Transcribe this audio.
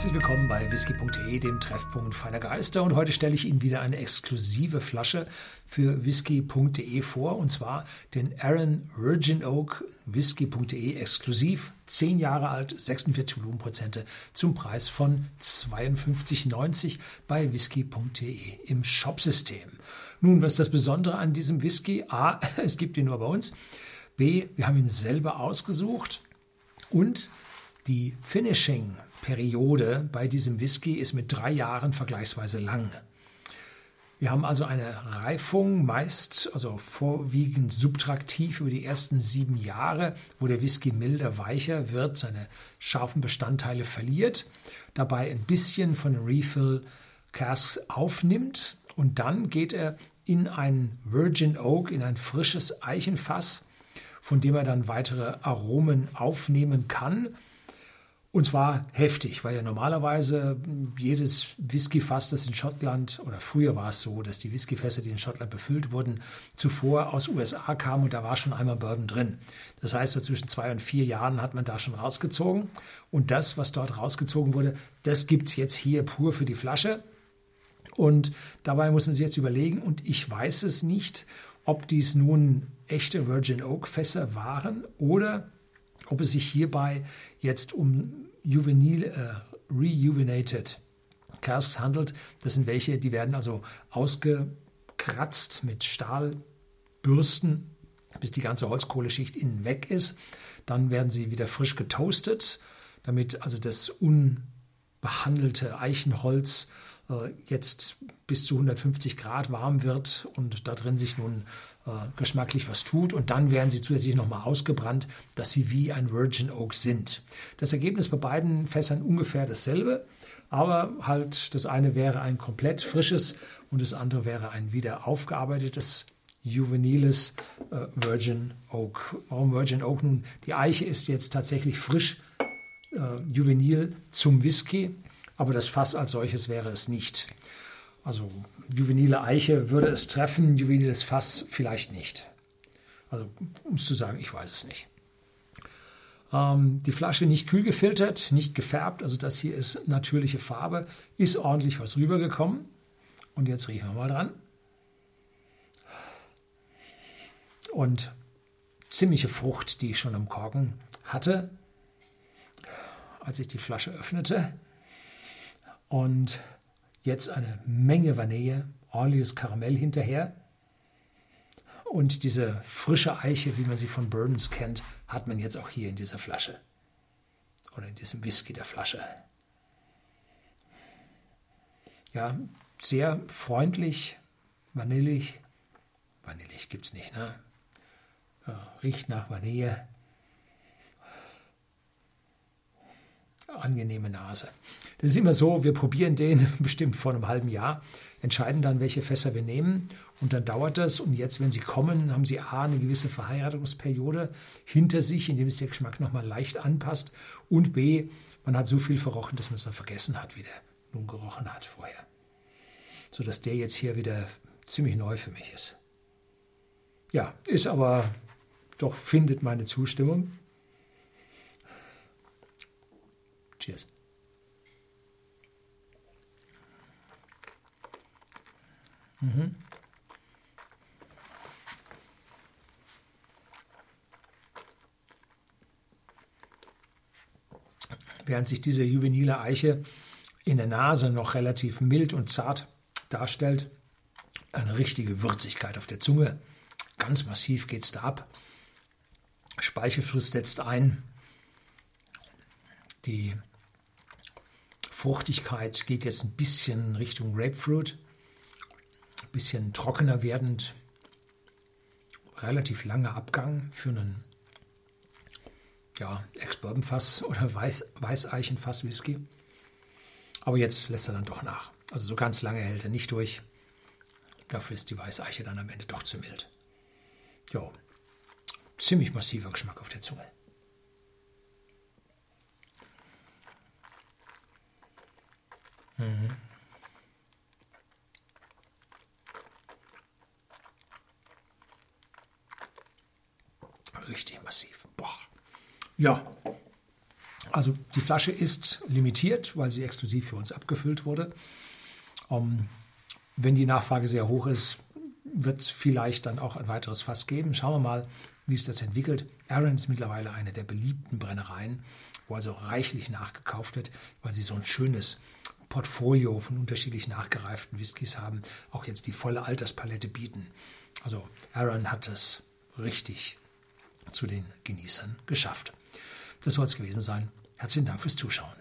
Herzlich willkommen bei whisky.de, dem Treffpunkt feiner Geister. Und heute stelle ich Ihnen wieder eine exklusive Flasche für whisky.de vor. Und zwar den Aaron Virgin Oak whisky.de exklusiv. 10 Jahre alt, 46 Volumenprozente zum Preis von 52,90 bei whisky.de im Shopsystem. Nun, was ist das Besondere an diesem Whisky? A, es gibt ihn nur bei uns. B, wir haben ihn selber ausgesucht. Und die Finishing-Periode bei diesem Whisky ist mit drei Jahren vergleichsweise lang. Wir haben also eine Reifung, meist, also vorwiegend subtraktiv über die ersten sieben Jahre, wo der Whisky milder, weicher wird, seine scharfen Bestandteile verliert, dabei ein bisschen von Refill Casks aufnimmt und dann geht er in ein Virgin Oak, in ein frisches Eichenfass, von dem er dann weitere Aromen aufnehmen kann und zwar heftig, weil ja normalerweise jedes Whiskyfass, das in Schottland, oder früher war es so, dass die Whiskyfässer, die in Schottland befüllt wurden, zuvor aus USA kamen und da war schon einmal Bourbon drin. Das heißt, so zwischen zwei und vier Jahren hat man da schon rausgezogen. Und das, was dort rausgezogen wurde, das gibt es jetzt hier pur für die Flasche. Und dabei muss man sich jetzt überlegen, und ich weiß es nicht, ob dies nun echte Virgin Oak Fässer waren oder ob es sich hierbei jetzt um juvenil, äh, rejuvenated Casks handelt. Das sind welche, die werden also ausgekratzt mit Stahlbürsten, bis die ganze Holzkohleschicht innen weg ist. Dann werden sie wieder frisch getoastet, damit also das unbehandelte Eichenholz äh, jetzt bis zu 150 Grad warm wird und da drin sich nun äh, geschmacklich was tut. Und dann werden sie zusätzlich nochmal ausgebrannt, dass sie wie ein Virgin Oak sind. Das Ergebnis bei beiden Fässern ungefähr dasselbe. Aber halt, das eine wäre ein komplett frisches und das andere wäre ein wieder aufgearbeitetes juveniles äh, Virgin Oak. Warum Virgin Oak? Nun, die Eiche ist jetzt tatsächlich frisch äh, juvenil zum Whisky, aber das Fass als solches wäre es nicht. Also juvenile Eiche würde es treffen, juveniles Fass vielleicht nicht. Also um es zu sagen, ich weiß es nicht. Ähm, die Flasche nicht kühl gefiltert, nicht gefärbt, also das hier ist natürliche Farbe, ist ordentlich was rübergekommen. Und jetzt riechen wir mal dran. Und ziemliche Frucht, die ich schon am Korken hatte, als ich die Flasche öffnete. Und Jetzt eine Menge Vanille, ordentliches Karamell hinterher. Und diese frische Eiche, wie man sie von Bourbons kennt, hat man jetzt auch hier in dieser Flasche. Oder in diesem Whisky der Flasche. Ja, sehr freundlich, vanillig. Vanillig gibt es nicht, ne? Riecht nach Vanille. Angenehme Nase. Das ist immer so, wir probieren den bestimmt vor einem halben Jahr, entscheiden dann, welche Fässer wir nehmen und dann dauert das und jetzt, wenn sie kommen, haben sie A, eine gewisse Verheiratungsperiode hinter sich, indem es der Geschmack nochmal leicht anpasst und B, man hat so viel verrochen, dass man es dann vergessen hat, wie der nun gerochen hat vorher. Sodass der jetzt hier wieder ziemlich neu für mich ist. Ja, ist aber doch, findet meine Zustimmung. Cheers. Mhm. Während sich diese juvenile Eiche in der Nase noch relativ mild und zart darstellt, eine richtige Würzigkeit auf der Zunge. Ganz massiv geht es da ab. Speichelfluss setzt ein. Die Fruchtigkeit geht jetzt ein bisschen Richtung Grapefruit, ein bisschen trockener werdend, relativ langer Abgang für einen ja, Ex-Bourbon-Fass oder Weiß, Weißeichenfass-Whisky. Aber jetzt lässt er dann doch nach. Also so ganz lange hält er nicht durch. Dafür ist die Weißeiche dann am Ende doch zu mild. Jo, ziemlich massiver Geschmack auf der Zunge. Mhm. Richtig massiv. Boah. Ja, Also die Flasche ist limitiert, weil sie exklusiv für uns abgefüllt wurde. Um, wenn die Nachfrage sehr hoch ist, wird es vielleicht dann auch ein weiteres Fass geben. Schauen wir mal, wie es das entwickelt. Aaron ist mittlerweile eine der beliebten Brennereien, wo also reichlich nachgekauft wird, weil sie so ein schönes Portfolio von unterschiedlich nachgereiften Whiskys haben, auch jetzt die volle Alterspalette bieten. Also Aaron hat es richtig zu den Genießern geschafft. Das soll es gewesen sein. Herzlichen Dank fürs Zuschauen.